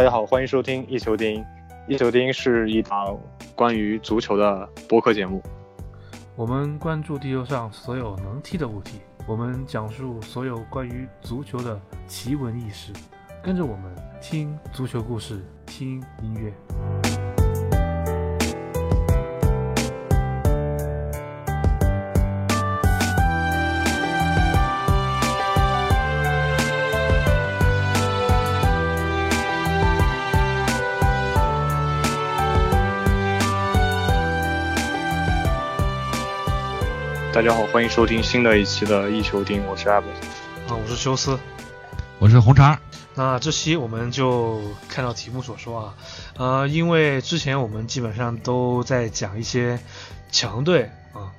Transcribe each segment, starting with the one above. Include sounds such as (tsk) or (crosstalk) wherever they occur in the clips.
大家好，欢迎收听一球钉。一球钉是一档关于足球的播客节目。我们关注地球上所有能踢的物体，我们讲述所有关于足球的奇闻异事。跟着我们听足球故事，听音乐。大家好，欢迎收听新的一期的一球钉，我是阿本，啊，我是休斯，我是红茶。那这期我们就看到题目所说啊，呃，因为之前我们基本上都在讲一些强队啊，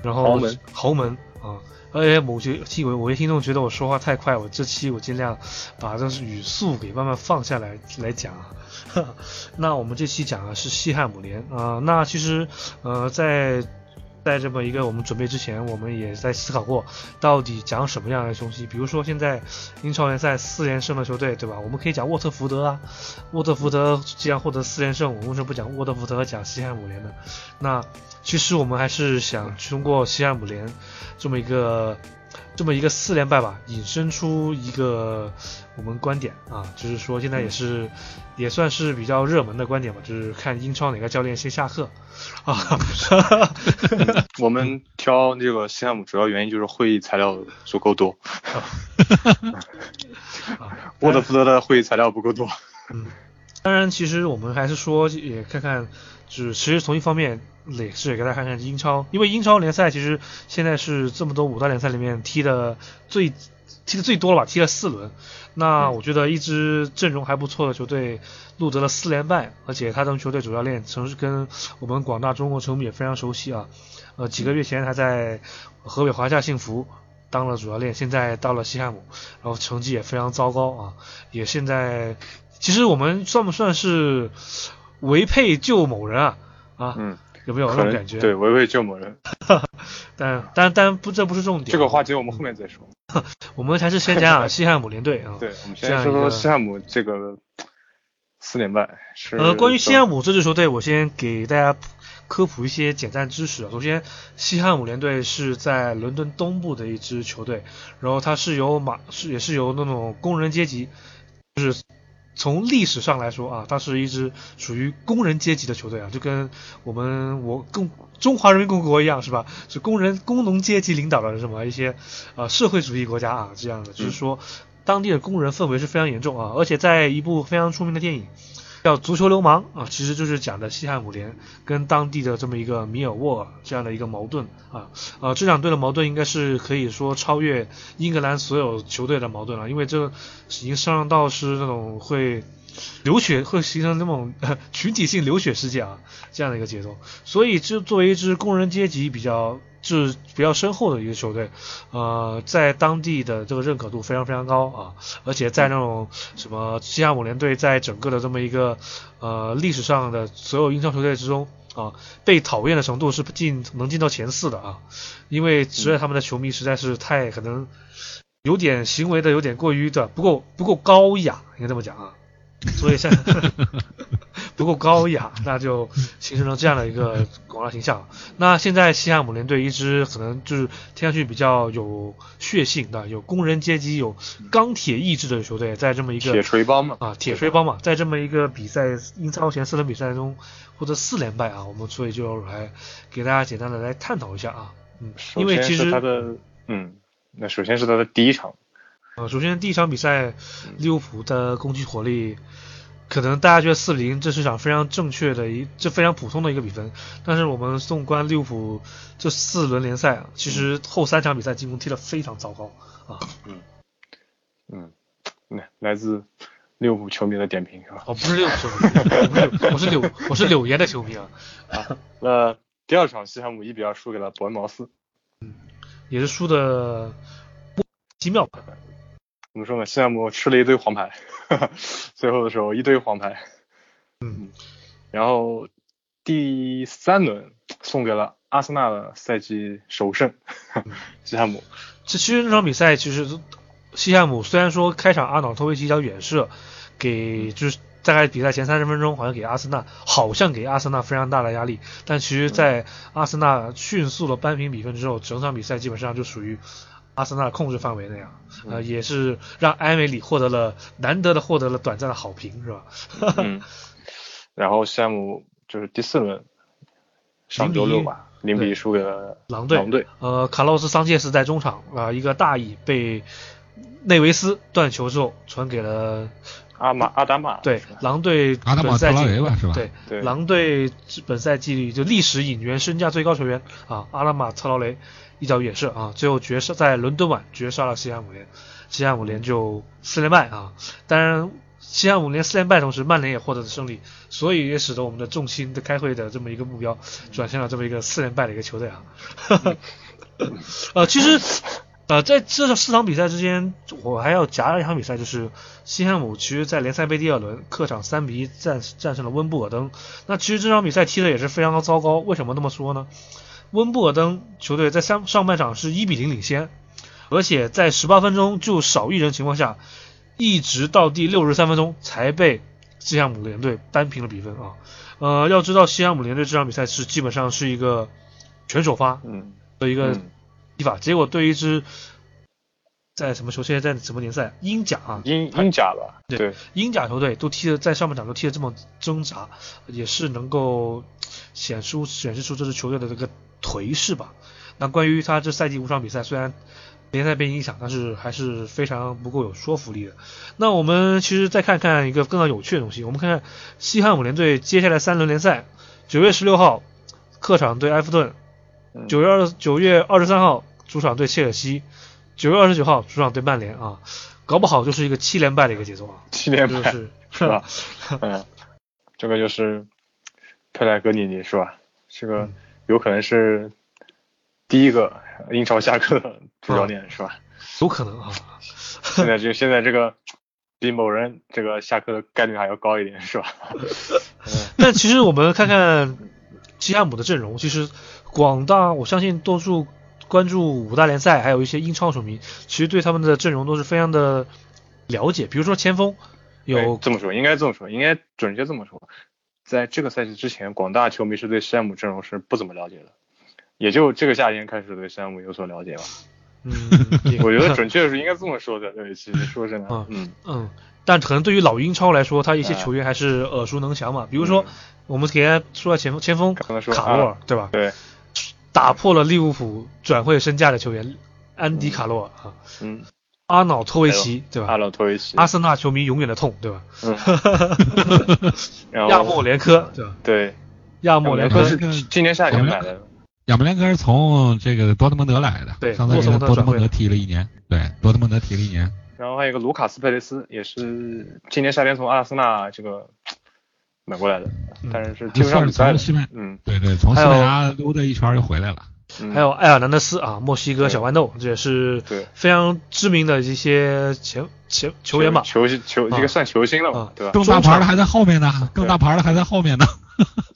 然后豪门豪门啊，而且某些听我某些听众觉得我说话太快，我这期我尽量把这语速给慢慢放下来来讲啊。(laughs) 那我们这期讲的是西汉姆联啊，那其实呃在。在这么一个我们准备之前，我们也在思考过，到底讲什么样的东西。比如说现在英超联赛四连胜的球队，对吧？我们可以讲沃特福德啊，沃特福德既然获得四连胜，我们为什么不讲沃特福德，讲西汉姆联呢？那其实我们还是想通过西汉姆联这么一个。这么一个四连败吧，引申出一个我们观点啊，就是说现在也是也算是比较热门的观点吧，就是看英超哪个教练先下课啊。(laughs) 我们挑这个西汉姆主要原因就是会议材料足够多，沃特福德的会议材料不够多。嗯，当然，其实我们还是说也看看，就是其实从一方面。也是给大家看看英超，因为英超联赛其实现在是这么多五大联赛里面踢的最踢的最多了吧，踢了四轮。那我觉得一支阵容还不错的球队录得了四连败，而且他当球队主教练曾是跟我们广大中国球迷也非常熟悉啊。呃，几个月前还在河北华夏幸福当了主教练，现在到了西汉姆，然后成绩也非常糟糕啊。也现在其实我们算不算是唯配救某人啊？啊，嗯。有没有那种感觉？对，维维救某人。(laughs) 但但但不，这不是重点。这个话题我们后面再说。(laughs) 我们还是先讲讲西汉姆联队啊。对，我们先说说西汉姆这个四连败。是。呃，关于西汉姆这支球队，我先给大家科普一些简单知识啊。首先，西汉姆联队是在伦敦东部的一支球队，然后它是由马是也是由那种工人阶级，就是。从历史上来说啊，它是一支属于工人阶级的球队啊，就跟我们我共中华人民共和国一样，是吧？是工人工农阶级领导的什么一些呃社会主义国家啊，这样的，就是说当地的工人氛围是非常严重啊，而且在一部非常出名的电影。叫足球流氓啊，其实就是讲的西汉姆联跟当地的这么一个米尔沃这样的一个矛盾啊，呃，这两队的矛盾应该是可以说超越英格兰所有球队的矛盾了，因为这已经上升到是那种会流血，会形成那种 (laughs) 群体性流血事件啊这样的一个节奏，所以就作为一支工人阶级比较。是比较深厚的一个球队，呃，在当地的这个认可度非常非常高啊，而且在那种什么西汉姆联队在整个的这么一个呃历史上的所有英超球队之中啊，被讨厌的程度是进能进到前四的啊，因为实在他们的球迷实在是太可能有点行为的有点过于的不够不够高雅，应该这么讲啊。所以现在 (laughs) 不够高雅，(laughs) 那就形成了这样的一个广告形象。那现在西汉姆联队一支可能就是听上去比较有血性的、有工人阶级、有钢铁意志的球队，在这么一个铁锤帮嘛啊，铁锤帮嘛，在这么一个比赛英超前四轮比赛中获得四连败啊，我们所以就来给大家简单的来探讨一下啊，嗯，因为其实他的嗯，那首先是他的第一场。呃，首先第一场比赛，利物浦的攻击火力，可能大家觉得四比零这是场非常正确的一，这非常普通的一个比分。但是我们纵观利物浦这四轮联赛，其实后三场比赛进攻踢得非常糟糕啊。嗯嗯，来来自利物浦球迷的点评是吧？哦，不是利物浦球迷，我是柳我是柳岩的球迷啊。啊，那第二场西汉姆一比二输给了伯恩茅斯，嗯，也是输的奇妙。怎么说呢？西汉姆吃了一堆黄牌，最后的时候一堆黄牌。嗯，然后第三轮送给了阿森纳的赛季首胜，(laughs) 西汉姆。这其实那场比赛其实西汉姆虽然说开场阿瑙托维奇一脚远射给就是。大概比赛前三十分钟好像给阿森纳好像给阿森纳非常大的压力，但其实，在阿森纳迅速的扳平比分之后，整场比赛基本上就属于阿森纳控制范围内啊，呃，也是让埃梅里获得了难得的获得了短暂的好评，是吧？嗯，(laughs) 然后西汉姆就是第四轮上周六吧，零比一输给了狼队。狼队，呃，卡洛斯·桑切斯在中场啊一个大意被内维斯断球之后传给了阿马阿达马，对，狼队阿达玛特拉维吧是吧？对对，狼队本赛季就历史引援身价最高球员啊，阿拉马特劳雷一脚远射啊，最后绝杀在伦敦碗绝杀了西汉姆联，西汉姆联就四连败啊。当然，西汉姆联四连败同时，曼联也获得了胜利，所以也使得我们的重心的开会的这么一个目标转向了这么一个四连败的一个球队啊。(laughs) 呃，其实。呃，在这四场比赛之间，我还要夹了一场比赛，就是西汉姆其实在联赛杯第二轮客场三比一战战胜了温布尔登。那其实这场比赛踢的也是非常的糟糕，为什么那么说呢？温布尔登球队在上上半场是一比零领先，而且在十八分钟就少一人情况下，一直到第六十三分钟才被西汉姆联队扳平了比分啊。呃，要知道西汉姆联队这场比赛是基本上是一个全首发的一个。踢法，结果对于一支在什么球？现在在什么联赛？英甲啊，英英甲吧。对，英甲球队都踢的在上半场都踢的这么挣扎，也是能够显出显示出这支球队的这个颓势吧。那关于他这赛季五场比赛，虽然联赛被影响，但是还是非常不够有说服力的。那我们其实再看看一个更加有趣的东西，我们看看西汉姆联队接下来三轮联赛，九月十六号客场对埃弗顿，九月二九月二十三号。主场对切尔西，九月二十九号主场对曼联啊，搞不好就是一个七连败的一个节奏啊。七连败是是吧？(laughs) 嗯，这个就是佩莱格里尼是吧？这个有可能是第一个英超下课的主教练是吧？有可能啊。(laughs) 现在就现在这个比某人这个下课的概率还要高一点是吧？(laughs) 但其实我们看看西汉姆的阵容，其实广大我相信多数。关注五大联赛，还有一些英超球迷，其实对他们的阵容都是非常的了解。比如说前锋，有这么说，应该这么说，应该准确这么说，在这个赛季之前，广大球迷是对山姆阵容是不怎么了解的，也就这个夏天开始对山姆有所了解吧。嗯，我觉得准确是应该这么说的。对，其实说真的，嗯嗯，但可能对于老英超来说，他一些球员还是耳熟能详嘛。比如说，我们给他说前锋，前锋卡洛尔，对吧？对。打破了利物浦转会身价的球员安迪卡洛尔啊，嗯，阿瑙托维奇对吧？阿瑙托维奇，阿森纳球迷永远的痛对吧？嗯，(laughs) 亚莫连科对吧？对，亚莫连科是今年夏天买的。亚莫连科是从这个多特蒙德来的，对，上次从多特蒙德踢了一年，对，多特蒙德踢了一年。然后还有一个卢卡斯佩雷斯，也是今年夏天从阿森纳这个。买过来的，但是是踢不上比赛。嗯，对对，从西班牙溜达一圈又回来了。还有埃尔南德斯啊，墨西哥小豌豆，这也是非常知名的一些前前球员吧？球球一个算球星了嘛，对吧？更大牌的还在后面呢，更大牌的还在后面呢。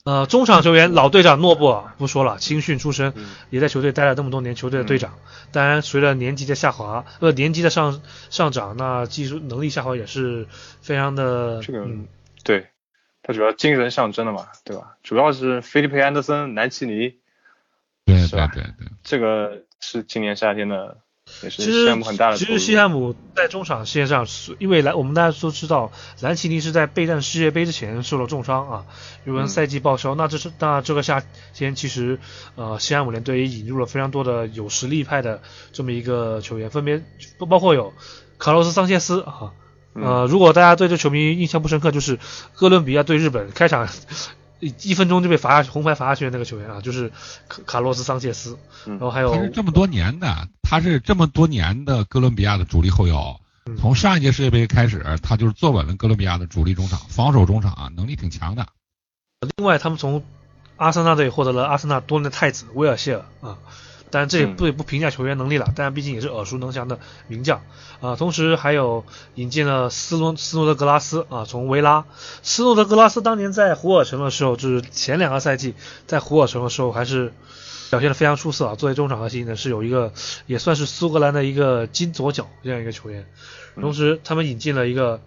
呃，中场球员老队长诺布尔不说了，青训出身，也在球队待了这么多年，球队的队长。当然，随着年纪的下滑，呃，年纪的上上涨，那技术能力下滑也是非常的。这个对。他主要精神象征的嘛，对吧？主要是菲利佩安德森、南奇尼，对对对对，这个是今年夏天的，也是西汉姆很大的。其实西汉姆在中场线上，因为来我们大家都知道，兰奇尼是在备战世界杯之前受了重伤啊，有人赛季报销。那这是那这个夏天，其实呃西汉姆联队也引入了非常多的有实力派的这么一个球员，分别包括有卡洛斯·桑切斯啊。呃，如果大家对这球迷印象不深刻，就是哥伦比亚对日本开场一分钟就被罚下红牌罚下去的那个球员啊，就是卡卡洛斯桑切斯。然后还有他是这么多年的，他是这么多年的哥伦比亚的主力后腰，从上一届世界杯开始，他就是坐稳了哥伦比亚的主力中场，防守中场啊能力挺强的。另外，他们从阿森纳队获得了阿森纳多年的太子威尔谢尔啊。但这也不不评价球员能力了，但毕竟也是耳熟能详的名将啊。同时还有引进了斯诺斯诺德格拉斯啊，从维拉。斯诺德格拉斯当年在胡尔城的时候，就是前两个赛季在胡尔城的时候，还是表现的非常出色啊。作为中场核心呢，是有一个也算是苏格兰的一个金左脚这样一个球员。同时他们引进了一个。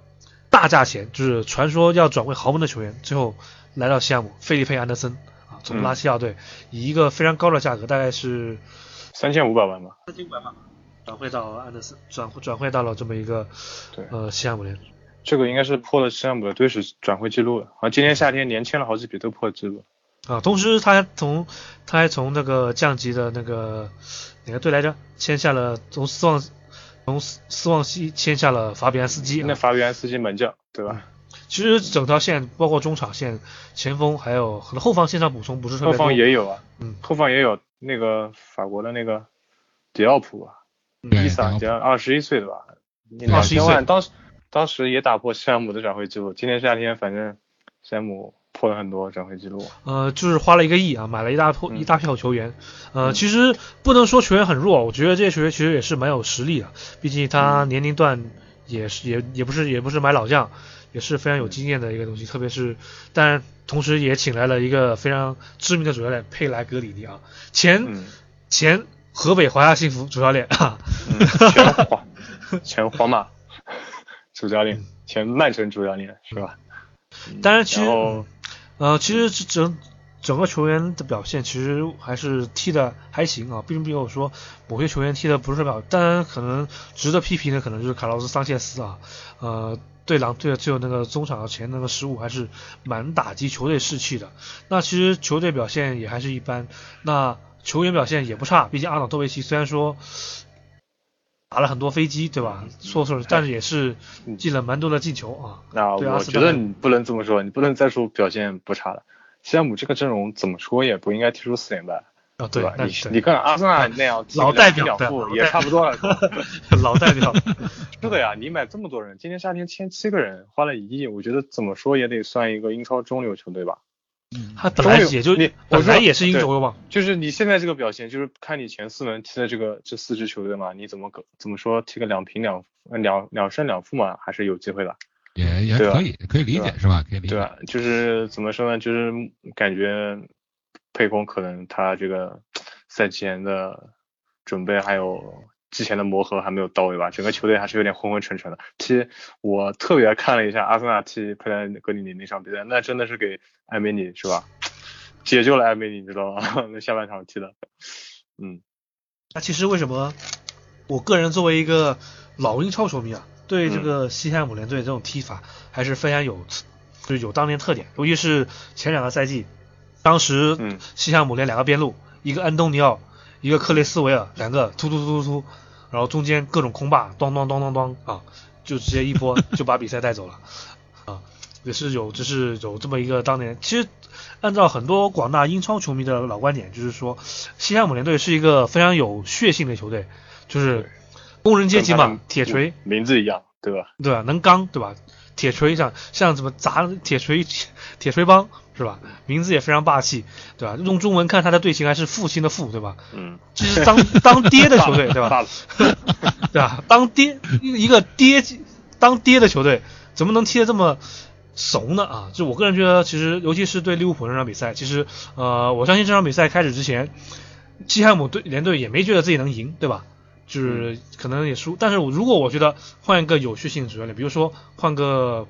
大价钱，就是传说要转会豪门的球员，最后来到西汉姆，费利佩安德森啊，从拉齐亚队以一个非常高的价格，大概是三千五百万吧，三千五百万转会到安德森，转转会到了这么一个对呃西汉姆联。这个应该是破了西汉姆的队史转会记录了，好，今年夏天连签了好几笔都破记录。啊，同时他还从他还从那个降级的那个哪个队来着，签下了从斯旺从斯斯旺西签下了法比安斯基。那法比安斯基门将对吧？其实整条线包括中场线、前锋还有可能后防线上补充不是特后别多。方也有啊，嗯后方也有那个法国的那个迪奥普伊萨，迪奥二十一岁的吧？你21两千岁万，当时当时也打破西汉姆的转会记录。今年夏天反正西汉姆破了很多转会记录。呃，就是花了一个亿啊，买了一大破、嗯一大票球员。呃，嗯其实不能说球员很弱，我觉得这些球员其实也是蛮有实力的，毕竟他嗯年龄段也是也也不是也不是买老将，也是非常有经验的一个东西。特别是，但同时也请来了一个非常知名的主教练佩莱格里尼啊，前、嗯前河北华夏幸福主教练啊，嗯，前皇 (laughs) 前皇马主教练，前曼城主教练是吧？嗯当然其实呃，其实这整整个球员的表现其实还是踢的还行啊，并没有说某些球员踢的不是特别好。当然，可能值得批评的可能就是卡洛斯桑切斯啊，呃，对狼队的最后那个中场前那个失误还是蛮打击球队士气的。那其实球队表现也还是一般，那球员表现也不差，毕竟阿瑙多维奇虽然说。打了很多飞机，对吧？说说，但是也是进了蛮多的进球啊。那我觉得你不能这么说，你不能再说表现不差了。西汉姆这个阵容怎么说也不应该踢出四连败，啊，对吧？，你你看阿森纳那样 (laughs) 老代表对两负也差不多了。(laughs) 老代表，(laughs) 是的呀，你买这么多人，今年夏天签七个人，花了一亿，我觉得怎么说也得算一个英超中流球队吧。嗯他本来也就你本来也是英轴的嘛。就是你现在这个表现，就是看你前四轮踢的这个这四支球队嘛，你怎么个怎么说踢个两平两呃两两胜两负嘛，还是有机会的，也也可以，可以理解是吧？可以理解。对吧？就是怎么说呢？就是感觉沛公可能他这个赛前的准备还有之前的磨合还没有到位吧，整个球队还是有点昏昏沉沉的。踢我特别看了一下阿森纳踢佩莱格里尼那场比赛，那真的是给艾梅里是吧？解救了艾梅里，你知道吗？(laughs) 那下半场踢的，嗯那其实为什么我个人作为一个老英超球迷啊，对这个西汉姆联队这种踢法还是非常有，就是有当年特点，尤其是前两个赛季，当时嗯。西汉姆联两个边路，一个安东尼奥，一个克雷斯维尔，两个突突突突突，然后中间各种空霸，咚咚咚咚咚啊，就直接一波就把比赛带走了，啊，也是有就是有这么一个当年，其实按照很多广大英超球迷的老观点，就是说西汉姆联队是一个非常有血性的球队，就是工人阶级嘛铁锤，名字一样，对吧？对吧？能刚，对吧？铁锤像像什么砸铁锤铁锤帮是吧？名字也非常霸气，对吧？用中文看他的队形还是父亲的父，对吧？嗯，这是当当爹的球队，(laughs) 对吧？(laughs) 对吧？当爹一个爹当爹的球队，怎么能踢得这么怂呢？啊，就我个人觉得，其实尤其是对利物浦那场比赛，其实呃，我相信这场比赛开始之前，西汉姆队联队也没觉得自己能赢，对吧？就是可能也输，但是如果我觉得换一个有序性的主教练，比如说换个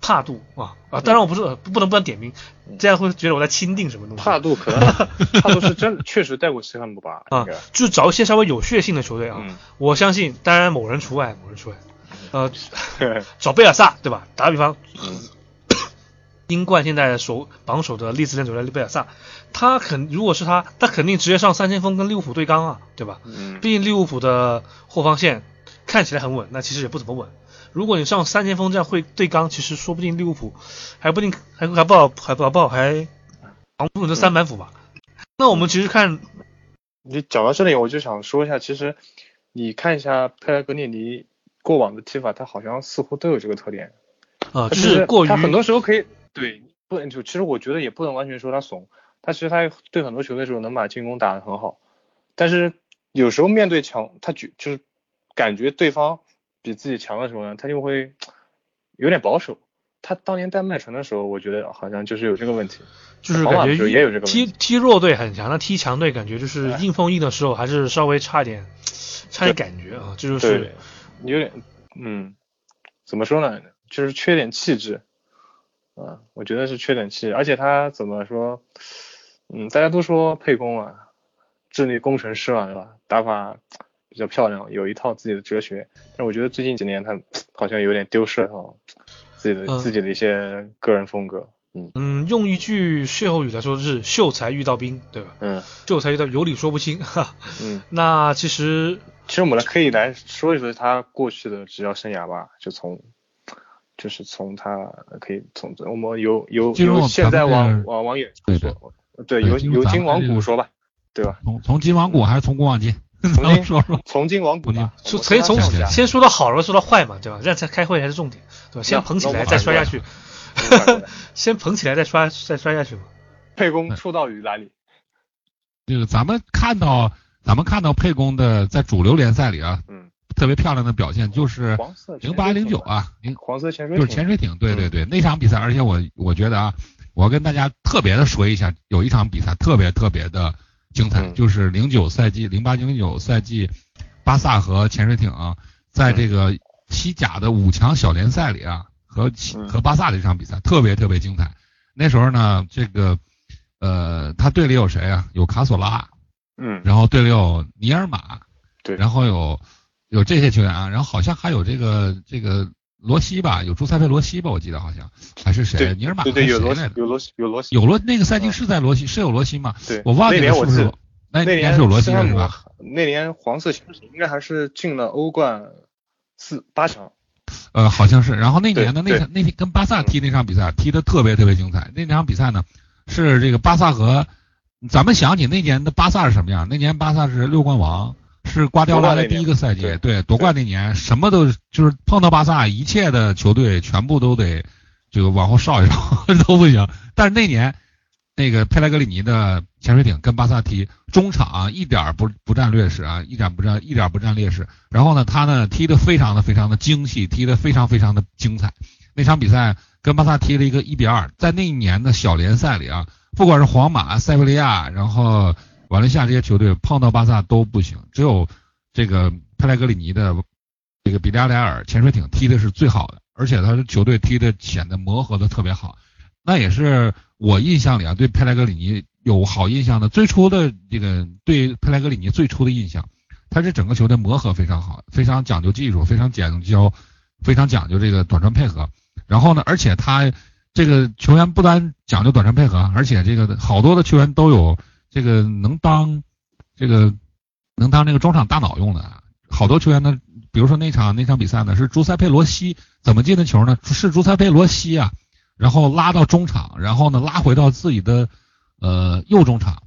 帕杜啊啊，当然我不是不不能不能点名，这样会觉得我在钦定什么东西。帕杜可能 (laughs) 帕杜是真确实带过西汉姆吧？啊，就找一些稍微有血性的球队啊，嗯我相信，当然某人除外，某人除外，呃，(laughs) 找贝尔萨对吧？打个比方，嗯英冠现在首榜首的利兹联主教练贝尔萨，他肯如果是他，他肯定直接上三前锋跟利物浦对刚啊，对吧？嗯毕竟利物浦的后防线看起来很稳，那其实也不怎么稳。如果你上三前锋这样会对刚，其实说不定利物浦还不定还还不好还不好不好还防不住这三板斧吧。那我们其实看你讲到这里，我就想说一下，其实你看一下佩莱格涅尼过往的踢法，他好像似乎都有这个特点，啊、就是过于他很多时候可以对，不能就其实我觉得也不能完全说他怂，他其实他对很多球队的时候能把进攻打得很好，但是有时候面对强，他就就是感觉对方比自己强的时候呢，他就会有点保守。他当年带曼城的时候，我觉得好像就是有这个问题。就是感觉也有这个问踢题踢弱队很强，那踢强队感觉就是哎硬碰硬的时候还是稍微差一点，差点感觉啊，这就是对，有点，嗯，怎么说呢？就是缺点气质，啊，我觉得是缺点气，而且他怎么说，嗯，大家都说沛公啊，智力工程师嘛，对吧？打法比较漂亮，有一套自己的哲学，但我觉得最近几年他 (tsk) 好像有点丢失了自己的自己的一些个人风格。嗯嗯，用一句歇后语来说是“秀才遇到兵”，对吧？嗯，秀才遇到有理说不清。哈。嗯，(laughs) 那其实其实我们来可以来说一说他过去的执教生涯吧，就从就是从他可以从我们由由由现在往往往远处说，对，由由今往古说吧，对吧？从从今往古还是从古往今？(laughs) 从今说说，从今往古说可以从先说到好然后，说到坏嘛，对吧？让他开会才是重点，对吧？先捧起来再摔下去。(laughs) 先捧起来再摔，再摔下去嘛。沛公出道于哪里？这个咱们看到，咱们看到沛公的在主流联赛里啊，嗯，特别漂亮的表现就是零八零九啊，零黄色潜水就是潜水艇，对对对，那场比赛，而且我我觉得啊，我跟大家特别的说一下，有一场比赛特别特别的精彩，就是零九赛季零八零九赛季，巴萨和潜水艇啊在这个西甲的五强小联赛里啊。和和巴萨的一场比赛特别特别精彩。那时候呢，这个呃，他队里有谁啊？有卡索拉，嗯，然后队里有尼尔马，对，然后有有这些球员啊，然后好像还有这个这个罗西吧，有朱塞佩罗西吧，我记得好像还是谁？尼尔马对对有罗有罗西有罗西有罗那个赛季是在罗西是有罗西吗？对，我忘记了是不是？那年是有罗西的是吧？那年黄色潜水应该还是进了欧冠四八强。呃，好像是。然后那年的那场那天跟巴萨踢那场比赛，踢得特别特别精彩。那场比赛呢，是这个巴萨和咱们想起那年的巴萨是什么样？那年巴萨是六冠王，是瓜迪奥拉的第一个赛季，对，夺冠那年什么都就是碰到巴萨，一切的球队全部都得这个往后稍一稍 (laughs) 都不行。但是那年。那个佩莱格里尼的潜水艇跟巴萨踢中场一点不不占劣势啊，一点不占一点不占劣势。然后呢，他呢踢得非常的非常的精细，踢得非常非常的精彩。那场比赛跟巴萨踢了一个一比二，在那一年的小联赛里啊，不管是皇马、塞维利亚，然后瓦伦西亚这些球队碰到巴萨都不行，只有这个佩莱格里尼的这个比利亚雷尔潜水艇踢的是最好的，而且他的球队踢的显得磨合的特别好。那也是我印象里啊，对佩莱格里尼有好印象的。最初的这个对佩莱格里尼最初的印象，他是整个球队磨合非常好，非常讲究技术，非常讲究，非常讲究这个短传配合。然后呢，而且他这个球员不单讲究短传配合，而且这个好多的球员都有这个能当这个能当这个中场大脑用的。好多球员呢，比如说那场那场比赛呢，是朱塞佩罗西怎么进的球呢？是朱塞佩罗西啊。然后拉到中场，然后呢拉回到自己的呃右中场，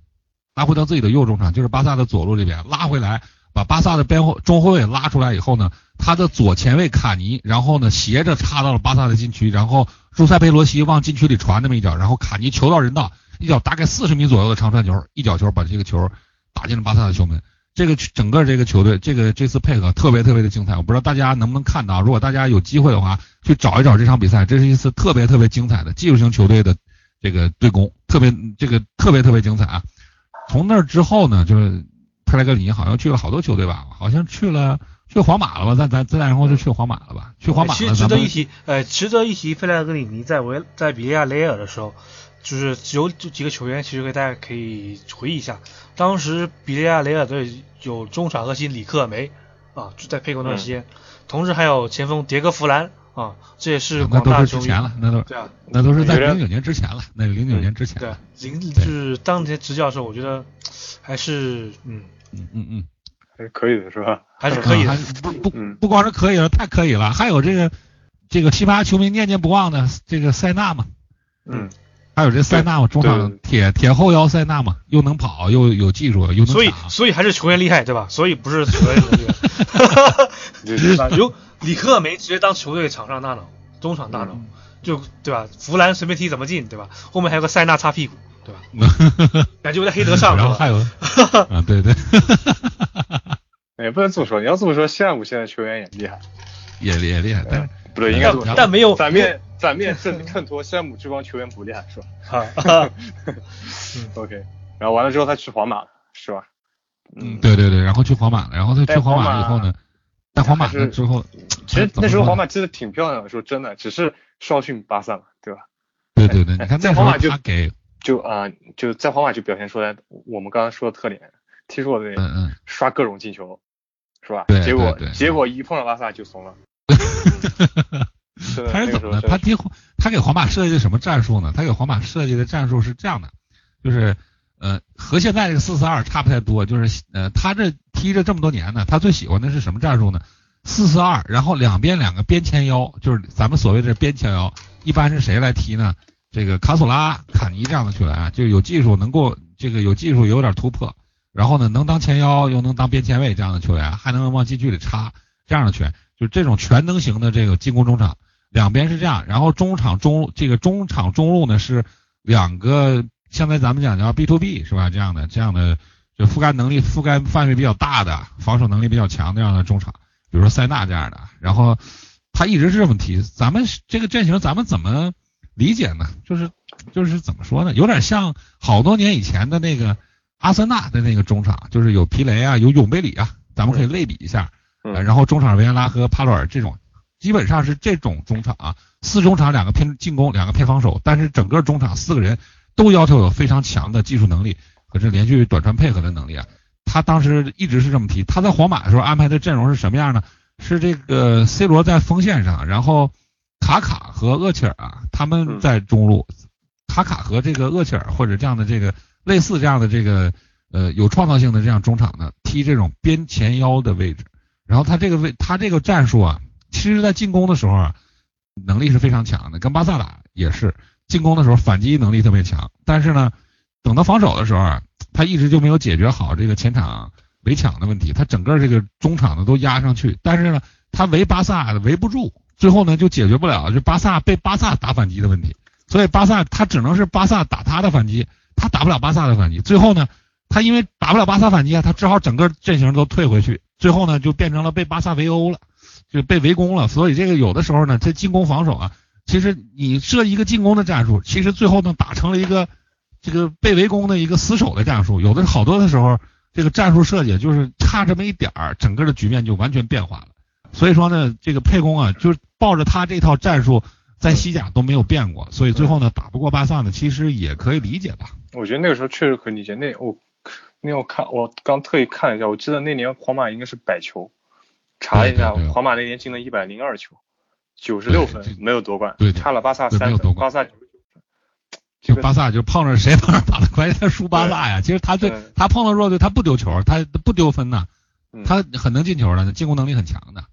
拉回到自己的右中场，就是巴萨的左路这边拉回来，把巴萨的边后中后卫拉出来以后呢，他的左前卫卡尼，然后呢斜着插到了巴萨的禁区，然后朱塞佩罗西往禁区里传那么一脚，然后卡尼球到人到，一脚大概四十米左右的长传球，一脚球把这个球打进了巴萨的球门。这个整个这个球队，这个这次配合特别特别的精彩，我不知道大家能不能看到。如果大家有机会的话，去找一找这场比赛，这是一次特别特别精彩的技术型球队的这个对攻，特别这个特别特别精彩啊！从那之后呢，就是佩莱格里尼好像去了好多球队吧，好像去了去皇马了吧？咱咱再然后就去皇马了吧？去皇马了。其实值得一提，呃，值得一提，费莱格里尼在维在比利亚雷尔的时候。就是有几个球员，其实给大家可以回忆一下，当时比利亚雷尔队有中场核心里克梅啊，就在佩公那段时间，同时还有前锋迭戈弗兰啊，这也是广大球迷。之前了，那都对啊，那都是在零九年之前了，那零九年之前。对，零就是当年执教的时候，我觉得还是嗯嗯嗯嗯，还是可以的，是吧？还是可以的，不不不光是可以了，太可以了，还有这个这个西班牙球迷念念不忘的这个塞纳嘛，嗯。还有这塞纳嘛，中场铁铁后腰塞纳嘛，又能跑又有技术又能所以所以还是球员厉害对吧？所以不是球员厉害。(laughs) 哈哈哈有里克梅直接当球队场上大脑，中场大脑，就对吧？弗兰随便踢怎么进对吧？后面还有个塞纳擦屁股对吧？(laughs) 感觉我在黑德上。然后还有 (laughs) 啊对对。也不能这么说，你要这么说，西汉姆现在球员也厉害，也也厉害，但不对，应该但没有反面。反面衬 (laughs) 衬托山姆这帮球员不厉害是吧？哈，(laughs) OK，然后完了之后他去皇马了是吧？嗯，对对对，然后去皇马了，然后他去皇马了以后呢，在皇马了之后，其实那时候皇马踢的挺漂亮的，说真的，只是稍逊巴萨嘛，对吧？对对对，你看在皇马就给就啊就在皇马就表现出来我们刚刚说的特点，踢出了嗯嗯刷各种进球，是吧？对，结果结果一碰到巴萨就怂了。他是怎么的？他踢他给皇马设计的什么战术呢？他给皇马设计的战术是这样的，就是呃和现在这个四四二差不太多，就是呃他这踢着这么多年呢，他最喜欢的是什么战术呢？四四二，然后两边两个边前腰，就是咱们所谓的边前腰，一般是谁来踢呢？这个卡索拉、卡尼这样的球员啊，就有技术，能够这个有技术，有点突破，然后呢能当前腰又能当边前卫这样的球员，还能往禁区里插这样的球员，就这种全能型的这个进攻中场。两边是这样，然后中场中这个中场中路呢是两个，现在咱们讲叫 B to B 是吧？这样的这样的就覆盖能力覆盖范围比较大的，防守能力比较强这样的中场，比如说塞纳这样的。然后他一直是这么踢，咱们这个阵型咱们怎么理解呢？就是就是怎么说呢？有点像好多年以前的那个阿森纳的那个中场，就是有皮雷啊，有永贝里啊，咱们可以类比一下。然后中场维埃拉和帕洛尔这种。基本上是这种中场啊，四中场两个偏进攻，两个偏防守，但是整个中场四个人都要求有非常强的技术能力和这连续短传配合的能力啊。他当时一直是这么提，他在皇马的时候安排的阵容是什么样呢？是这个 C 罗在锋线上，然后卡卡和厄齐尔啊他们在中路，卡卡和这个厄齐尔或者这样的这个类似这样的这个呃有创造性的这样中场呢踢这种边前腰的位置，然后他这个位他这个战术啊。其实，在进攻的时候啊，能力是非常强的，跟巴萨打也是进攻的时候反击能力特别强。但是呢，等到防守的时候啊，他一直就没有解决好这个前场围抢的问题。他整个这个中场呢都压上去，但是呢，他围巴萨围不住，最后呢就解决不了就巴萨被巴萨打反击的问题。所以巴萨他只能是巴萨打他的反击，他打不了巴萨的反击。最后呢，他因为打不了巴萨反击啊，他只好整个阵型都退回去。最后呢，就变成了被巴萨围殴了。就被围攻了，所以这个有的时候呢，这进攻防守啊，其实你设一个进攻的战术，其实最后呢打成了一个这个被围攻的一个死守的战术。有的好多的时候，这个战术设计就是差这么一点儿，整个的局面就完全变化了。所以说呢，这个佩攻啊，就是抱着他这套战术在西甲都没有变过，所以最后呢打不过巴萨呢，其实也可以理解吧。我觉得那个时候确实可以理解。那我那我看我刚特意看了一下，我记得那年皇马应该是百球。查了一下，皇马那年进了一百零二球，九十六分，没有夺冠，对差了巴萨三分，巴萨九十九分。就巴萨就碰着谁碰上打的关键他输巴萨呀。其实他对他碰到弱队他不丢球，他不丢分呐，他很能进球的，进攻能力很强的。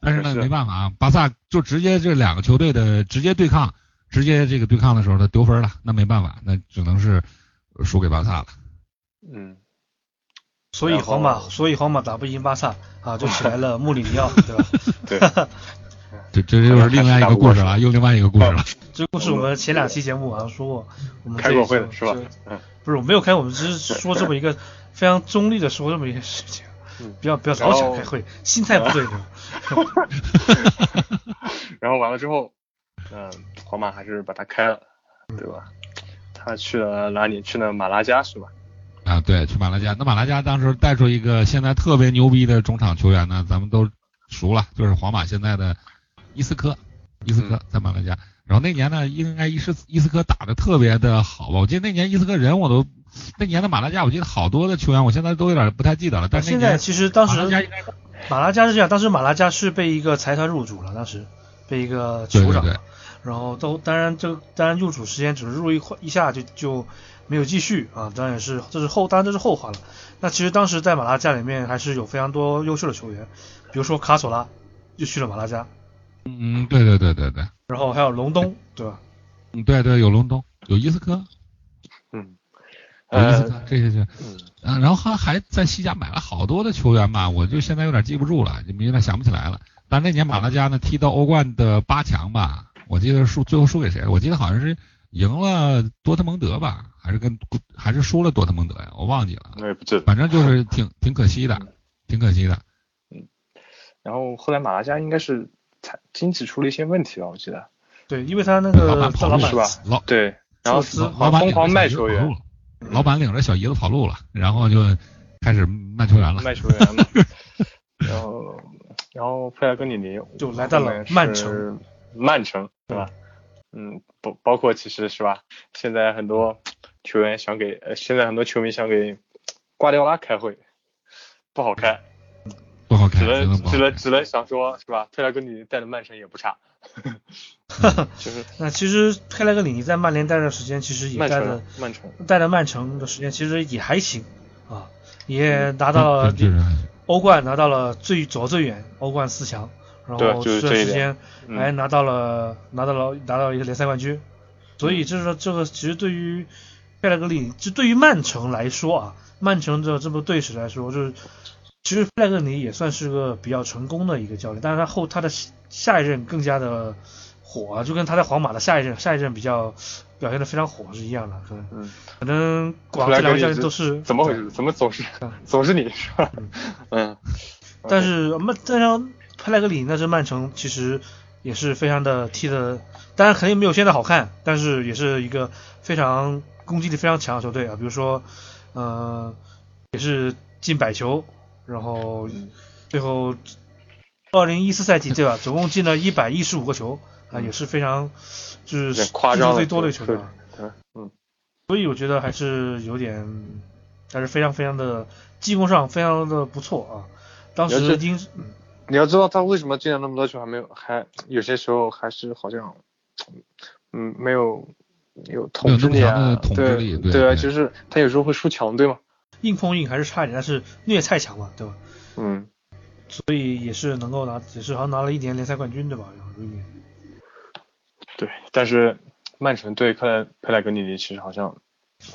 但是呢，没办法啊，巴萨就直接这两个球队的直接对抗，直接这个对抗的时候他丢分了，那没办法，那只能是输给巴萨了。嗯。所以皇马，所以皇马打不赢巴萨啊，就起来了穆里尼奥，(laughs) 对吧？对，(laughs) 这这又是另外一个故事了，又另外一个故事了。(laughs) 这故事我们前两期节目好像说过，我们开过会了是吧？嗯，不是我没有开，我们只是说这么一个非常中立的说这么一件事情，不要不要早起开会，心态不对的。然后完了之后，嗯，皇马还是把他开了，对吧？他去了哪里？去了马拉加是吧？啊，对，去马拉加。那马拉加当时带出一个现在特别牛逼的中场球员呢，咱们都熟了，就是皇马现在的伊斯科，伊斯科在马拉加。然后那年呢，应该伊斯伊斯科打的特别的好吧？我记得那年伊斯科人我都，那年的马拉加我记得好多的球员，我现在都有点不太记得了。但现在其实当时马拉加是这样，当时马拉加是被一个财团入主了，当时被一个酋长，然后都当然这当然入主时间只是入一一下就就。没有继续啊，当然也是这是后，当然这是后话了。那其实当时在马拉加里面还是有非常多优秀的球员，比如说卡索拉就去了马拉加。嗯，对对对对对。然后还有隆东，对吧？嗯，对对，有隆东，有伊斯科。嗯。有伊斯科，这些就，嗯，然后还还在西甲买了好多的球员吧，我就现在有点记不住了，就有点想不起来了。但那年马拉加呢踢到欧冠的八强吧，我记得输最后输给谁？我记得好像是。赢了多特蒙德吧，还是跟还是输了多特蒙德呀？我忘记了。那也不记得。反正就是挺挺可惜的，挺可惜的。嗯。然后后来马拉加应该是财经济出了一些问题吧，我记得。对，因为他那个老板是吧？老对，然后老板疯狂卖球员，老板领着小姨子跑路了，然后就开始卖球员了。卖球员了。(laughs) 然后然后佩莱格里尼就来到了曼城，曼城对吧？嗯，包包括其实是吧？现在很多球员想给，呃，现在很多球迷想给瓜迪奥拉开会，不好开，不好开，只能只能只能想说，是吧？佩莱格里尼带的曼城也不差。哈哈，就是 (laughs) 那其实佩莱格里尼在曼联待的时间，其实也带的曼城待的曼城的时间其实也还行啊，也拿到了欧冠，拿到了最走最远欧冠四强，然后这段时间还拿到了拿到了拿到了一个联赛冠军，所以就是说这个其实对于贝莱格里，就对于曼城来说啊，曼城的这部队史来说，就是其实贝莱格里也算是个比较成功的一个教练，但是他后他的下一任更加的。火啊就跟他在皇马的下一任下一任比较表现的非常火是一样的，可能，嗯，反正广这两个教练都是怎么回事？怎么总是总是你是吧？嗯，但是曼，但是佩莱格里那支曼城其实也是非常的踢的，当然肯定没有现在好看，但是也是一个非常攻击力非常强的球队啊，比如说，呃，也是进百球，然后最后二零一四赛季对吧？(laughs) 总共进了一百一十五个球。啊，也是非常，就是夸张最多的球队，对，嗯，所以我觉得还是有点，还是非常非常的进攻上非常的不错啊。当时丁，你要知道他为什么进了那么多球还没有，还有些时候还是好像，嗯，没有有统治力啊，对对啊，就是他有时候会输强队嘛，硬碰硬还是差一点，但是虐菜强嘛，对吧？嗯，所以也是能够拿，也是好像拿了一年联赛冠军对吧？有一年。对，但是曼城对克莱佩莱格里尼其实好像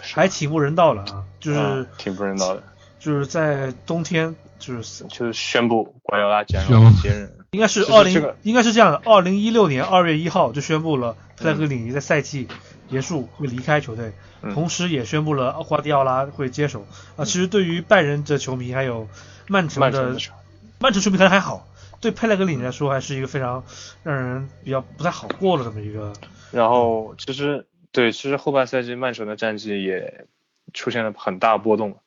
还挺不人道的啊，就是挺不人道的，就是在冬天就是就是宣布瓜迪奥拉接任，应该是二零应该是这样的，二零一六年二月一号就宣布了佩莱格里尼在赛季结束会离开球队，同时也宣布了瓜迪奥拉会接手啊。其实对于拜仁的球迷还有曼城的曼城球迷可能还好。对佩莱格里尼来说，还是一个非常让人比较不太好过的这么一个。然后其实对，其实后半赛季曼城的战绩也出现了很大波动。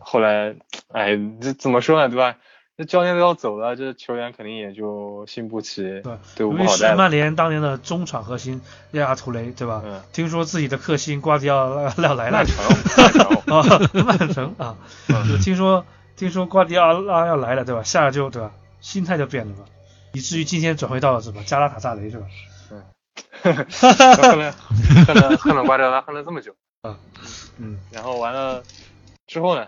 后来，哎，这怎么说呢，对吧？这教练都要走了，这球员肯定也就心不齐。对，对，因为是曼联当年的中场核心亚亚图雷，对吧？嗯。听说自己的克星瓜迪奥拉要来了。曼城。(laughs) 啊，曼城啊，就听说听说瓜迪奥拉要来了，对吧？下来就对吧？心态就变了嘛，以至于今天转回到了什么加拉塔萨雷是吧？(laughs) 嗯，(laughs) 恨了恨了恨了瓜迪奥拉恨了这么久啊，嗯，然后完了之后呢？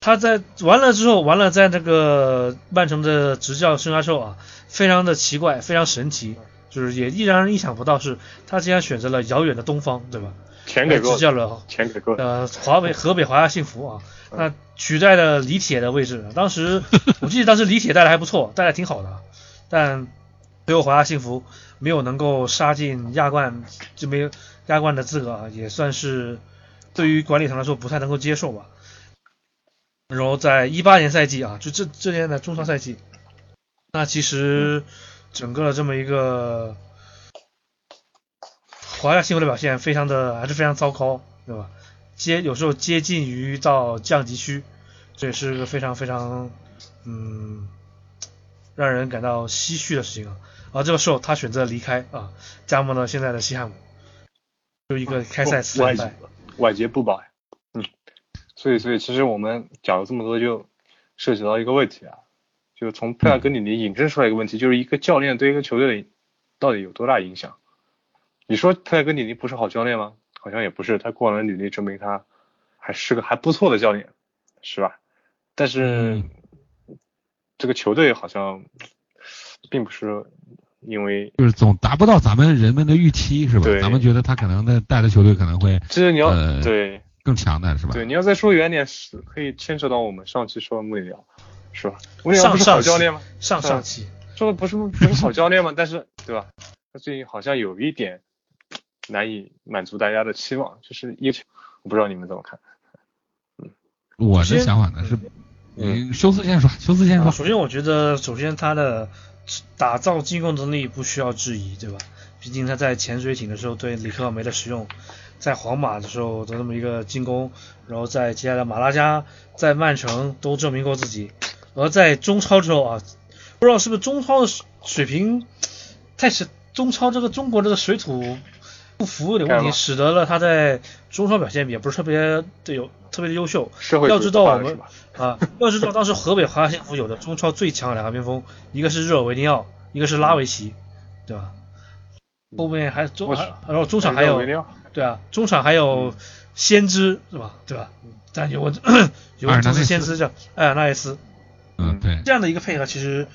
他在完了之后，完了在那个曼城的执教生涯之后啊，非常的奇怪，非常神奇，就是也依然意想不到是，他竟然选择了遥远的东方，对吧？钱给够，执教了，钱给够，呃，华北河北华夏幸福啊。那取代了李铁的位置，当时 (laughs) 我记得当时李铁带的还不错，带的挺好的，但最后华夏幸福没有能够杀进亚冠，就没有亚冠的资格啊，也算是对于管理层来说不太能够接受吧。然后在一八年赛季啊，就这这年的中超赛季，那其实整个的这么一个华夏幸福的表现非常的还是非常糟糕，对吧？接有时候接近于到降级区，这也是个非常非常嗯让人感到唏嘘的事情啊。而这个时候他选择离开啊，加盟了现在的西汉姆，就一个开赛四败，晚节不保呀。嗯，所以所以其实我们讲了这么多，就涉及到一个问题啊，就从佩尔格里尼引申出来一个问题，就是一个教练对一个球队到底有多大影响？你说佩尔格里尼不是好教练吗？好像也不是，他过往的履历证明他还是个还不错的教练，是吧？但是这个球队好像并不是因为就是总达不到咱们人们的预期，是吧？咱们觉得他可能的带的球队可能会，其实你要对更强的是吧？对，你要再说远点，是可以牵扯到我们上期说的穆里尼奥，是吧？穆里尼奥不是好教练吗？上上期说的不是不是好教练吗？但是对吧？他最近好像有一点。难以满足大家的期望，就是一，我不知道你们怎么看。嗯，我的想法呢是，嗯，休斯先说，休斯先说。首先，我觉得首先他的打造进攻能力不需要质疑，对吧？毕竟他在潜水艇的时候对里克尔梅的使用，在皇马的时候的那么一个进攻，然后在接下来马拉加、在曼城都证明过自己，而在中超之后啊，不知道是不是中超的水平太是中超这个中国这个水土不服有点问题，使得了他在中超表现也不是特别的有特别的优秀。要知道我们啊，要知道当时河北华夏幸福有的中超最强两个边锋，一个是热尔维尼奥，一个是拉维奇，对吧？后面还中然后中场还有对啊，中场还有先知是吧？对吧？但有个有个中先知叫埃尔纳埃斯，嗯对，这样的一个配合其实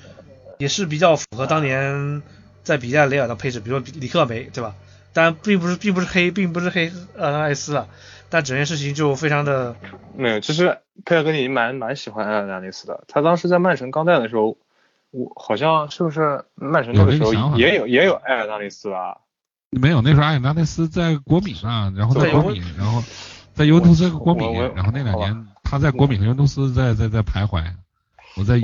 也是比较符合当年在比赛雷尔的配置，比如说里克梅对吧？当然并不是并不是黑并不是黑埃尔纳埃斯了，但整件事情就非常的没有，其实佩尔格里蛮蛮喜欢埃尔纳埃斯的，他当时在曼城刚带的时候。我好像是不是曼城那个时候也有也有埃尔纳内斯吧？没有，那时候埃尔纳内斯在国米上，然后在国米，然后在尤文图斯和国米，然后那两年他在国米和尤文图斯在在在徘徊。我在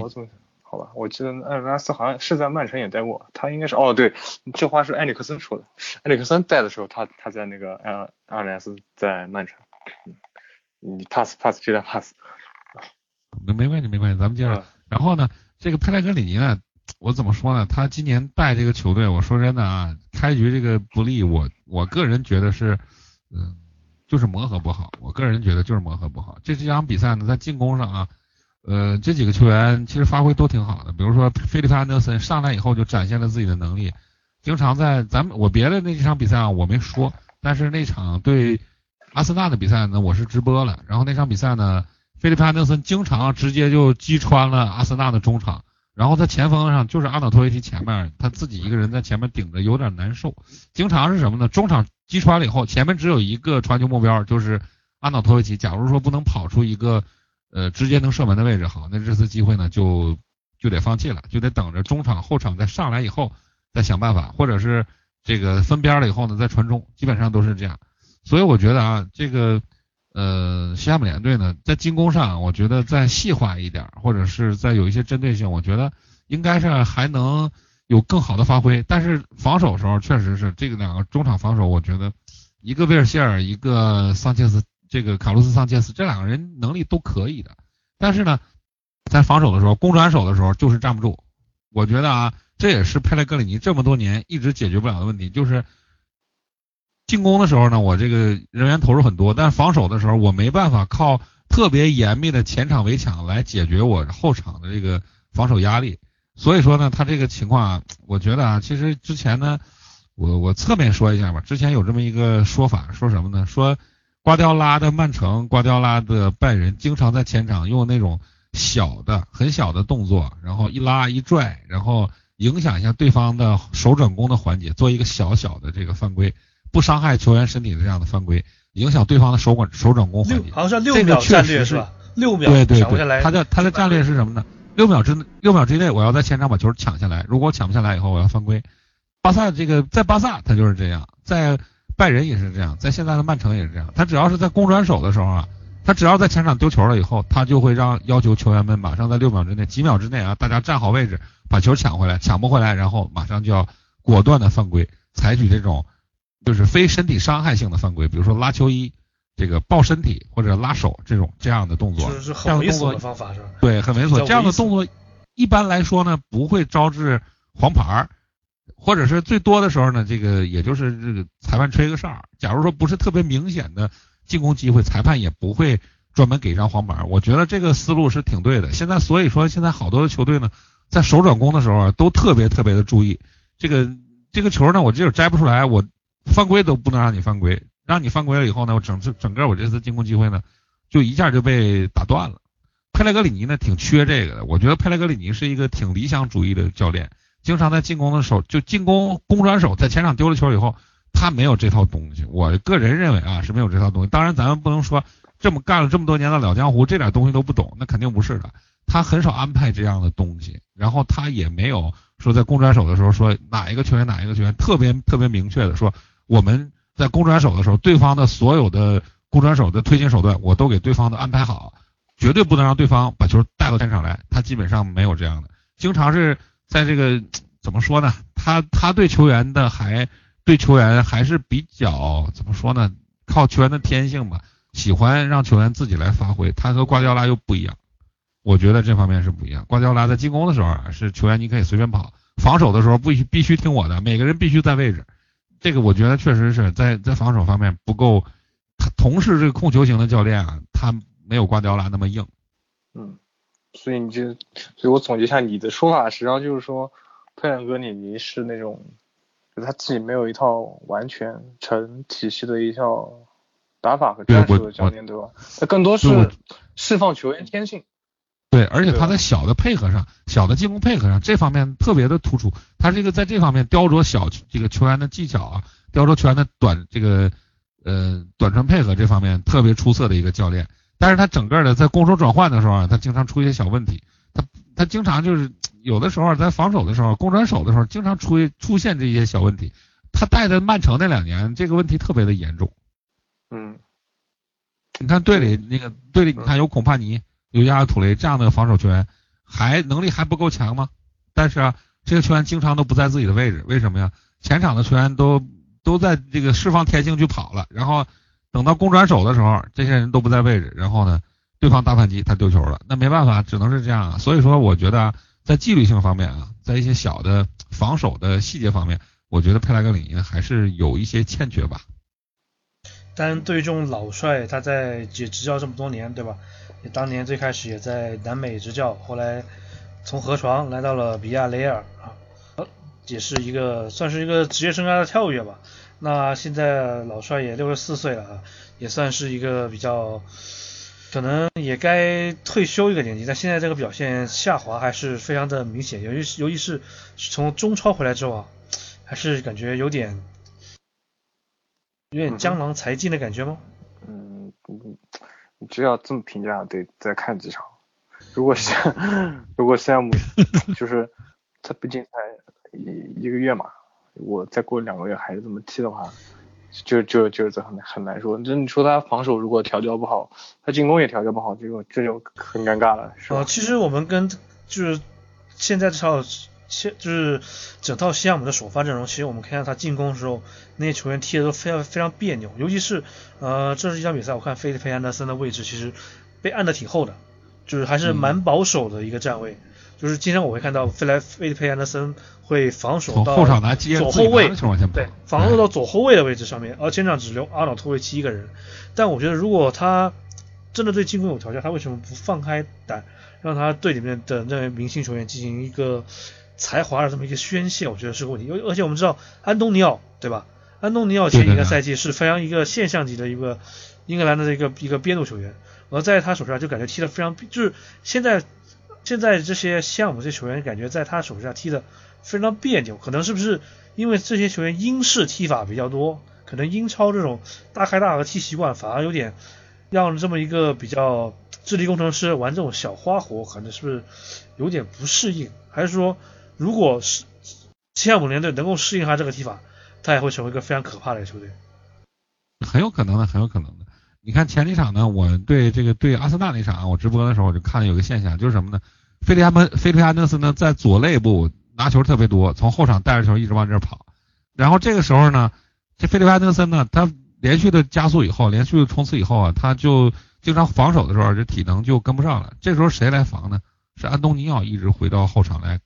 好吧，我记得埃尔纳斯好像是在曼城也待过，他应该是哦对，这话是埃里克森说的，埃里克森带的时候他他在那个埃尔埃尔纳斯在曼城，你 pass pass 这段 pass，没没关系没关系，咱们接着，然后呢？这个佩莱格里尼呢，我怎么说呢？他今年带这个球队，我说真的啊，开局这个不利，我我个人觉得是，嗯，就是磨合不好。我个人觉得就是磨合不好。这这场比赛呢，在进攻上啊，呃，这几个球员其实发挥都挺好的。比如说菲利普安德森上来以后就展现了自己的能力，经常在咱们我别的那几场比赛啊我没说，但是那场对阿森纳的比赛呢，我是直播了。然后那场比赛呢。菲利普安德森经常直接就击穿了阿森纳的中场，然后他前锋上就是阿瑙托维奇前面，他自己一个人在前面顶着有点难受。经常是什么呢？中场击穿了以后，前面只有一个传球目标，就是阿瑙托维奇。假如说不能跑出一个呃直接能射门的位置，好，那这次机会呢就就得放弃了，就得等着中场后场再上来以后再想办法，或者是这个分边了以后呢再传中，基本上都是这样。所以我觉得啊，这个。呃，西汉姆联队呢，在进攻上，我觉得再细化一点，或者是再有一些针对性，我觉得应该是还能有更好的发挥。但是防守时候，确实是这个两个中场防守，我觉得一个威尔希尔，一个桑切斯，这个卡洛斯桑切斯这两个人能力都可以的。但是呢，在防守的时候，攻转守的时候就是站不住。我觉得啊，这也是佩雷格里尼这么多年一直解决不了的问题，就是。进攻的时候呢，我这个人员投入很多，但是防守的时候我没办法靠特别严密的前场围墙来解决我后场的这个防守压力。所以说呢，他这个情况啊，我觉得啊，其实之前呢，我我侧面说一下吧。之前有这么一个说法，说什么呢？说瓜迪奥拉的曼城、瓜迪奥拉的拜仁经常在前场用那种小的、很小的动作，然后一拉一拽，然后影响一下对方的手转攻的环节，做一个小小的这个犯规。不伤害球员身体的这样的犯规，影响对方的手管手掌攻环节。好像六秒战略是吧？六秒对对对，他的他的战略是什么呢？六秒之六秒之内，我要在前场把球抢下来。如果抢不下来以后，我要犯规。巴萨这个在巴萨他就是这样，在拜仁也是这样，在现在的曼城也是这样。他只要是在攻转手的时候啊，他只要在前场丢球了以后，他就会让要求球员们马上在六秒之内、几秒之内啊，大家站好位置，把球抢回来。抢不回来，然后马上就要果断的犯规，采取这种。就是非身体伤害性的犯规，比如说拉球衣、这个抱身体或者拉手这种这样的动作，这样的动作方法是对，很猥琐。这样的动作一般来说呢，不会招致黄牌，或者是最多的时候呢，这个也就是这个裁判吹个哨。假如说不是特别明显的进攻机会，裁判也不会专门给一张黄牌。我觉得这个思路是挺对的。现在所以说现在好多的球队呢，在手转攻的时候啊，都特别特别的注意这个这个球呢，我这摘不出来，我。犯规都不能让你犯规，让你犯规了以后呢，我整整整个我这次进攻机会呢，就一下就被打断了。佩莱格里尼呢挺缺这个的，我觉得佩莱格里尼是一个挺理想主义的教练，经常在进攻的时候就进攻攻转手，在前场丢了球以后，他没有这套东西。我个人认为啊是没有这套东西。当然咱们不能说这么干了这么多年的老江湖，这点东西都不懂，那肯定不是的。他很少安排这样的东西，然后他也没有说在攻转手的时候说哪一个球员哪一个球员特别特别明确的说。我们在攻转手的时候，对方的所有的攻转手的推进手段，我都给对方的安排好，绝对不能让对方把球带到前场来。他基本上没有这样的，经常是在这个怎么说呢？他他对球员的还对球员还是比较怎么说呢？靠球员的天性吧，喜欢让球员自己来发挥。他和瓜迪奥拉又不一样，我觉得这方面是不一样。瓜迪奥拉在进攻的时候啊，是球员你可以随便跑，防守的时候必须必须听我的，每个人必须在位置。这个我觉得确实是在在防守方面不够。他同是这个控球型的教练啊，他没有瓜迪奥拉那么硬。嗯，所以你就，所以我总结一下你的说法，实际上就是说，佩兰格里尼是那种，就他自己没有一套完全成体系的一套打法和战术的教练，对吧？他更多是释放球员天性。对，而且他在小的配合上，小的进攻配合上这方面特别的突出。他这个在这方面雕琢小这个球员的技巧啊，雕琢球员的短这个呃短传配合这方面特别出色的一个教练。但是他整个的在攻守转换的时候啊，他经常出一些小问题。他他经常就是有的时候在防守的时候，攻转守的时候，经常出出现这些小问题。他带的曼城那两年，这个问题特别的严重。嗯，你看队里那个队里，你看有孔帕尼。有亚亚图雷这样的防守球员，还能力还不够强吗？但是啊，这个球员经常都不在自己的位置，为什么呀？前场的球员都都在这个释放天性去跑了，然后等到攻转守的时候，这些人都不在位置，然后呢，对方大反击他丢球了，那没办法，只能是这样。所以说，我觉得在纪律性方面啊，在一些小的防守的细节方面，我觉得佩莱格里尼还是有一些欠缺吧。但对于这种老帅，他在执执教这么多年，对吧？当年最开始也在南美执教，后来从河床来到了比亚雷尔啊，也是一个算是一个职业生涯的跳跃吧。那现在老帅也六十四岁了啊，也算是一个比较可能也该退休一个年纪，但现在这个表现下滑还是非常的明显，尤其是尤其是从中超回来之后啊，还是感觉有点有点江郎才尽的感觉吗？嗯。你只要这么评价，得再看几场。如果像 (laughs) 如果项目就是他毕竟才一一个月嘛，我再过两个月还是这么踢的话，就就就是很很难说。就你说他防守如果调教不好，他进攻也调教不好，这种这就很尴尬了，是吧？其实我们跟就是现在至少。其就是整套西汉姆的首发阵容，其实我们看到他进攻的时候，那些球员踢的都非常非常别扭，尤其是呃，这是一场比赛，我看菲利佩安德森的位置其实被按的挺厚的，就是还是蛮保守的一个站位，就是经常我会看到菲莱菲利佩安德森会防守到左后卫，对，防守到左后卫的位置上面，而前场只留阿瑙托维奇一个人，但我觉得如果他真的对进攻有条件，他为什么不放开胆，让他队里面的那位明星球员进行一个。才华的这么一个宣泄，我觉得是个问题。而而且我们知道安东尼奥，对吧？安东尼奥前一个赛季是非常一个现象级的一个英格兰的一个一个边路球员，而在他手上就感觉踢得非常，就是现在现在这些项目这些球员感觉在他手下踢得非常别扭。可能是不是因为这些球员英式踢法比较多，可能英超这种大开大合踢习惯，反而有点让这么一个比较智力工程师玩这种小花活，可能是不是有点不适应，还是说？如果是西汉姆联队能够适应他这个踢法，他也会成为一个非常可怕的球队。很有可能的，很有可能的。你看前几场呢，我对这个对阿森纳那场，我直播的时候我就看到有个现象，就是什么呢？菲利安门菲利安德斯呢在左肋部拿球特别多，从后场带着球一直往这跑。然后这个时候呢，这菲利安德森呢，他连续的加速以后，连续的冲刺以后啊，他就经常防守的时候，这体能就跟不上了。这时候谁来防呢？是安东尼奥一直回到后场来。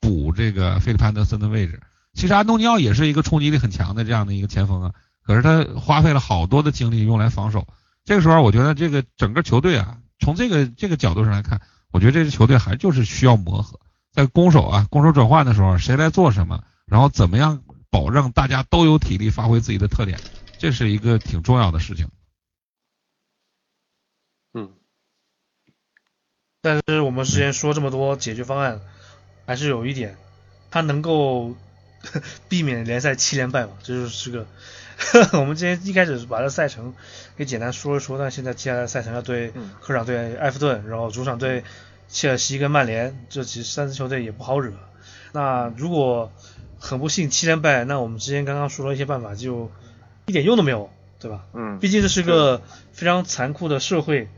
补这个费利潘德森的位置，其实安东尼奥也是一个冲击力很强的这样的一个前锋啊，可是他花费了好多的精力用来防守。这个时候，我觉得这个整个球队啊，从这个这个角度上来看，我觉得这支球队还就是需要磨合，在攻守啊攻守转换的时候，谁来做什么，然后怎么样保证大家都有体力发挥自己的特点，这是一个挺重要的事情。嗯，但是我们之前说这么多解决方案。还是有一点，他能够 (laughs) 避免联赛七连败嘛？这就是个 (laughs) 我们之前一开始把这赛程给简单说一说，但现在接下来赛程要对客场对埃弗顿，然后主场对切尔西跟曼联，这其实三支球队也不好惹。那如果很不幸七连败，那我们之前刚刚说了一些办法，就一点用都没有，对吧？嗯。毕竟这是个非常残酷的社会，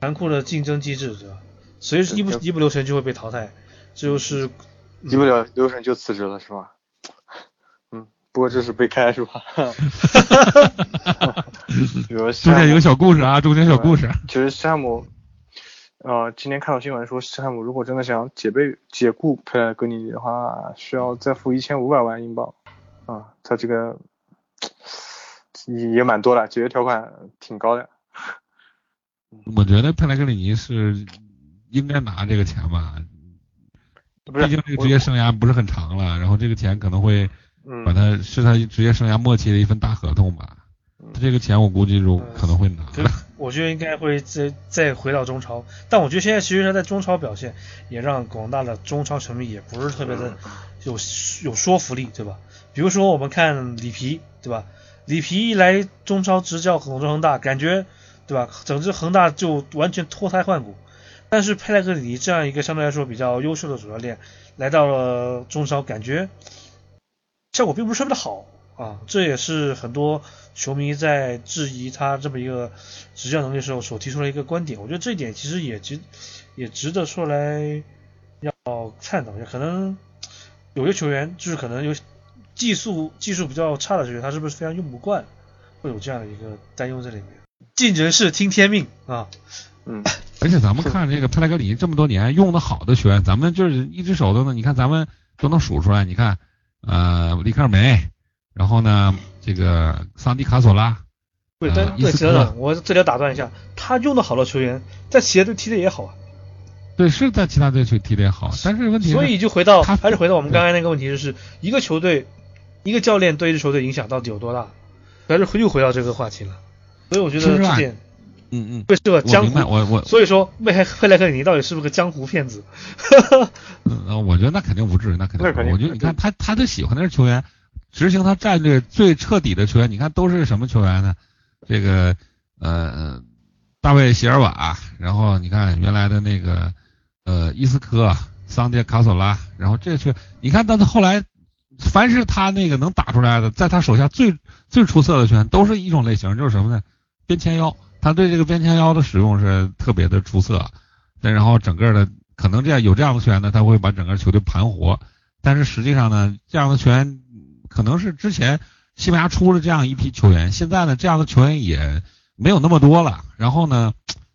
残酷的竞争机制，对吧？随一不一不留神就会被淘汰。就是一不了流程就辞职了是吧？嗯，不过这是被开是吧？哈哈哈中间有个小故事啊，中间小故事。其实山姆呃，今天看到新闻说，西汉姆如果真的想解被解雇佩莱格里尼的话，需要再付一千五百万英镑。啊，他这个也也蛮多的，解约条款挺高的。我觉得佩莱格里尼是应该拿这个钱吧，毕竟这个职业生涯不是很长了，然后这个钱可能会把他是他职业生涯末期的一份大合同吧。这个钱我估计就可能会拿。我觉得应该会再再回到中超，但我觉得现在其实他在中超表现也让广大的中超球迷也不是特别的有有说服力，对吧？比如说我们看里皮，对吧？里皮一来中超执教广州恒大，感觉对吧？整支恒大就完全脱胎换骨。但是佩莱格里尼这样一个相对来说比较优秀的主教练来到了中超，感觉效果并不是特别的好。啊，这也是很多球迷在质疑他这么一个执教能力的时候所提出的一个观点。我觉得这一点其实也值也值得说来要探讨一下。可能有些球员就是可能有技术技术比较差的球员，他是不是非常用不惯，会有这样的一个担忧在里面。尽人事听天命啊，嗯。而且咱们看这个佩莱格里这么多年用的好的球员，咱们就是一只手都能，你看咱们都能数出来。你看，呃，里克尔梅。然后呢，这个桑迪卡索拉，对，但对，等等，我这里要打断一下，他用的好的球员在企业队踢的也好啊。对，是在其他队去踢的也好，但是问题，所以就回到还是回到我们刚才那个问题，就是一个球队，一个教练对一支球队影响到底有多大？还是又回到这个话题了。所以我觉得这点，嗯嗯，对是个江湖。我我所以说，贝莱贝莱克尼到底是不是个江湖骗子？嗯，(laughs) 我觉得那肯定不至于，那肯定。我觉得你看他，他最喜欢的是球员。执行他战略最彻底的球员，你看都是什么球员呢？这个呃，大卫席尔瓦，然后你看原来的那个呃伊斯科、桑杰卡索拉，然后这些，你看，但是后来凡是他那个能打出来的，在他手下最最出色的球员，都是一种类型，就是什么呢？边前腰，他对这个边前腰的使用是特别的出色。但然后整个的可能这样有这样的球员呢，他会把整个球队盘活。但是实际上呢，这样的球员。可能是之前西班牙出了这样一批球员，现在呢这样的球员也没有那么多了。然后呢，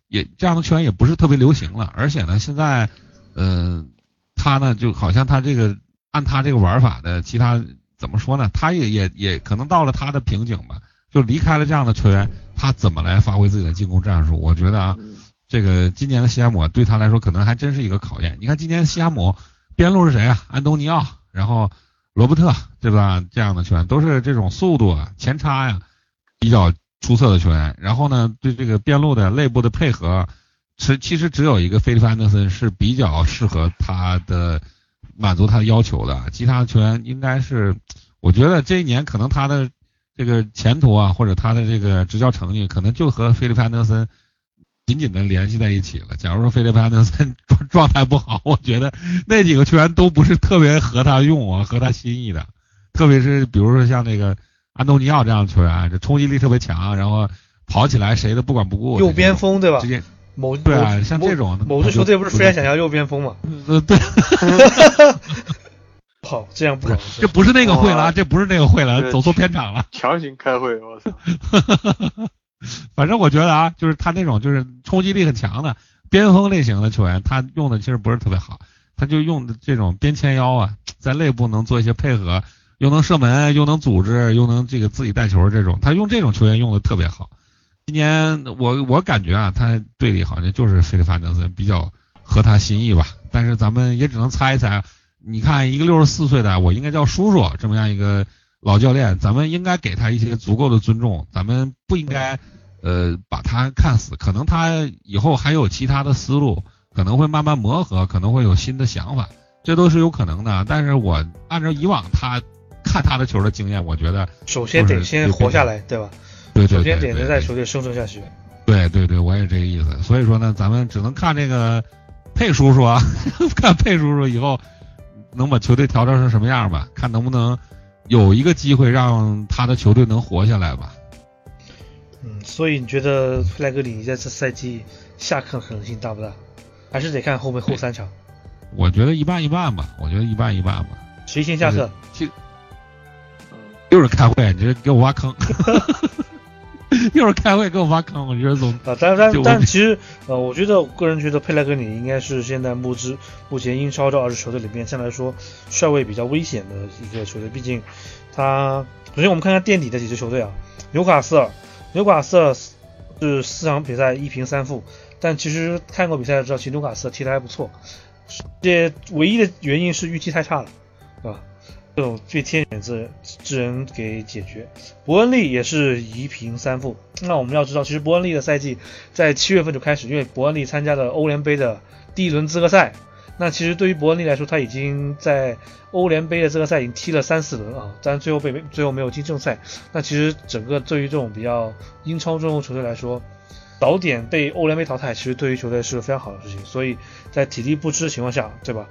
也这样的球员也不是特别流行了。而且呢，现在，呃，他呢就好像他这个按他这个玩法的其他怎么说呢？他也也也可能到了他的瓶颈吧，就离开了这样的球员，他怎么来发挥自己的进攻战术？我觉得啊，这个今年的西汉姆对他来说可能还真是一个考验。你看今年西汉姆边路是谁啊？安东尼奥，然后。罗伯特对吧？这样的球员都是这种速度啊、前插呀比较出色的球员。然后呢，对这个边路的内部的配合，其其实只有一个菲利普安德森是比较适合他的满足他的要求的。其他的球员应该是，我觉得这一年可能他的这个前途啊，或者他的这个执教成绩，可能就和菲利普安德森。紧紧的联系在一起了。假如说菲利普安德森 (laughs) 状状态不好，我觉得那几个球员都不是特别合他用啊，合他心意的。特别是比如说像那个安东尼奥这样的球员，这冲击力特别强，然后跑起来谁都不管不顾。右边锋对吧？直接某对啊，像这种某支球队不是非常想要右边锋嘛？呃，对。(laughs) 好，这样不好。这不是那个会了，这不是那个会了，走错片场了。(laughs) 强行开会，我操。(laughs) 反正我觉得啊，就是他那种就是冲击力很强的边锋类型的球员，他用的其实不是特别好，他就用的这种边前腰啊，在内部能做一些配合，又能射门，又能组织，又能这个自己带球这种，他用这种球员用的特别好。今年我我感觉啊，他队里好像就是菲利法德森比较合他心意吧，但是咱们也只能猜一猜。你看一个六十四岁的，我应该叫叔叔这么样一个。老教练，咱们应该给他一些足够的尊重，咱们不应该，呃，把他看死。可能他以后还有其他的思路，可能会慢慢磨合，可能会有新的想法，这都是有可能的。但是我按照以往他看他的球的经验，我觉得首先得先活下来，对吧？对对对。首先得在球队生存下去。对对对，我也这个意思。所以说呢，咱们只能看这个佩叔叔啊，(laughs) 看佩叔叔以后能把球队调整成什么样吧，看能不能。有一个机会让他的球队能活下来吧。嗯，所以你觉得弗莱格里尼在这赛季下课可能性大不大？还是得看后面后三场？我觉得一半一半吧，我觉得一半一半吧。谁先下课？就又是开会，你这给我挖坑。(laughs) 一会儿开会给我发坑，我觉得总啊，但但但其实呃，我觉得个人觉得佩莱格里应该是现在目之目前英超这二支球队里面相对来说帅位比较危险的一个球队，毕竟他首先我们看看垫底的几支球队啊，纽卡斯尔，纽卡斯尔是四场比赛一平三负，但其实看过比赛知道，其实纽卡斯尔踢得还不错，这唯一的原因是预期太差了，对吧？这种最天选之人之人给解决。伯恩利也是一平三负。那我们要知道，其实伯恩利的赛季在七月份就开始，因为伯恩利参加了欧联杯的第一轮资格赛。那其实对于伯恩利来说，他已经在欧联杯的资格赛已经踢了三四轮啊，但最后被最后没有进正赛。那其实整个对于这种比较英超中游球队来说，早点被欧联杯淘汰，其实对于球队是个非常好的事情。所以在体力不支的情况下，对吧，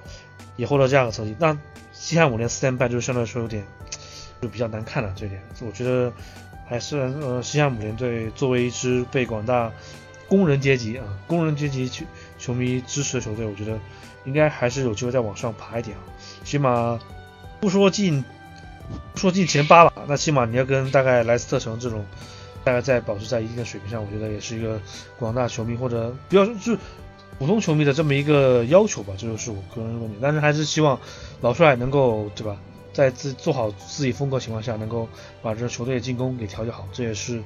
也获得这样的成绩。那西汉姆联四连败，就相对来说有点就比较难看了。这点，我觉得还是呃，西汉姆联队作为一支被广大工人阶级啊工人阶级球球迷支持的球队，我觉得应该还是有机会再往上爬一点啊。起码不说进说进前八吧，那起码你要跟大概莱斯特城这种大概在保持在一定的水平上，我觉得也是一个广大球迷或者比较就。普通球迷的这么一个要求吧，这就是我个人观点。但是还是希望老帅能够，对吧，在自做好自己风格情况下，能够把这球队进攻给调节好。这也是，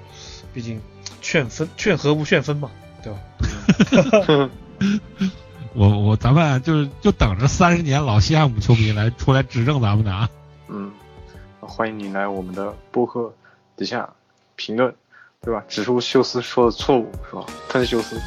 毕竟劝分劝和不劝分嘛，对吧？(laughs) 我我咱们就是就等着三十年老西汉姆球迷来出来指正咱们的啊。嗯，欢迎你来我们的播客底下评论，对吧？指出休斯说的错误，是吧？喷休斯。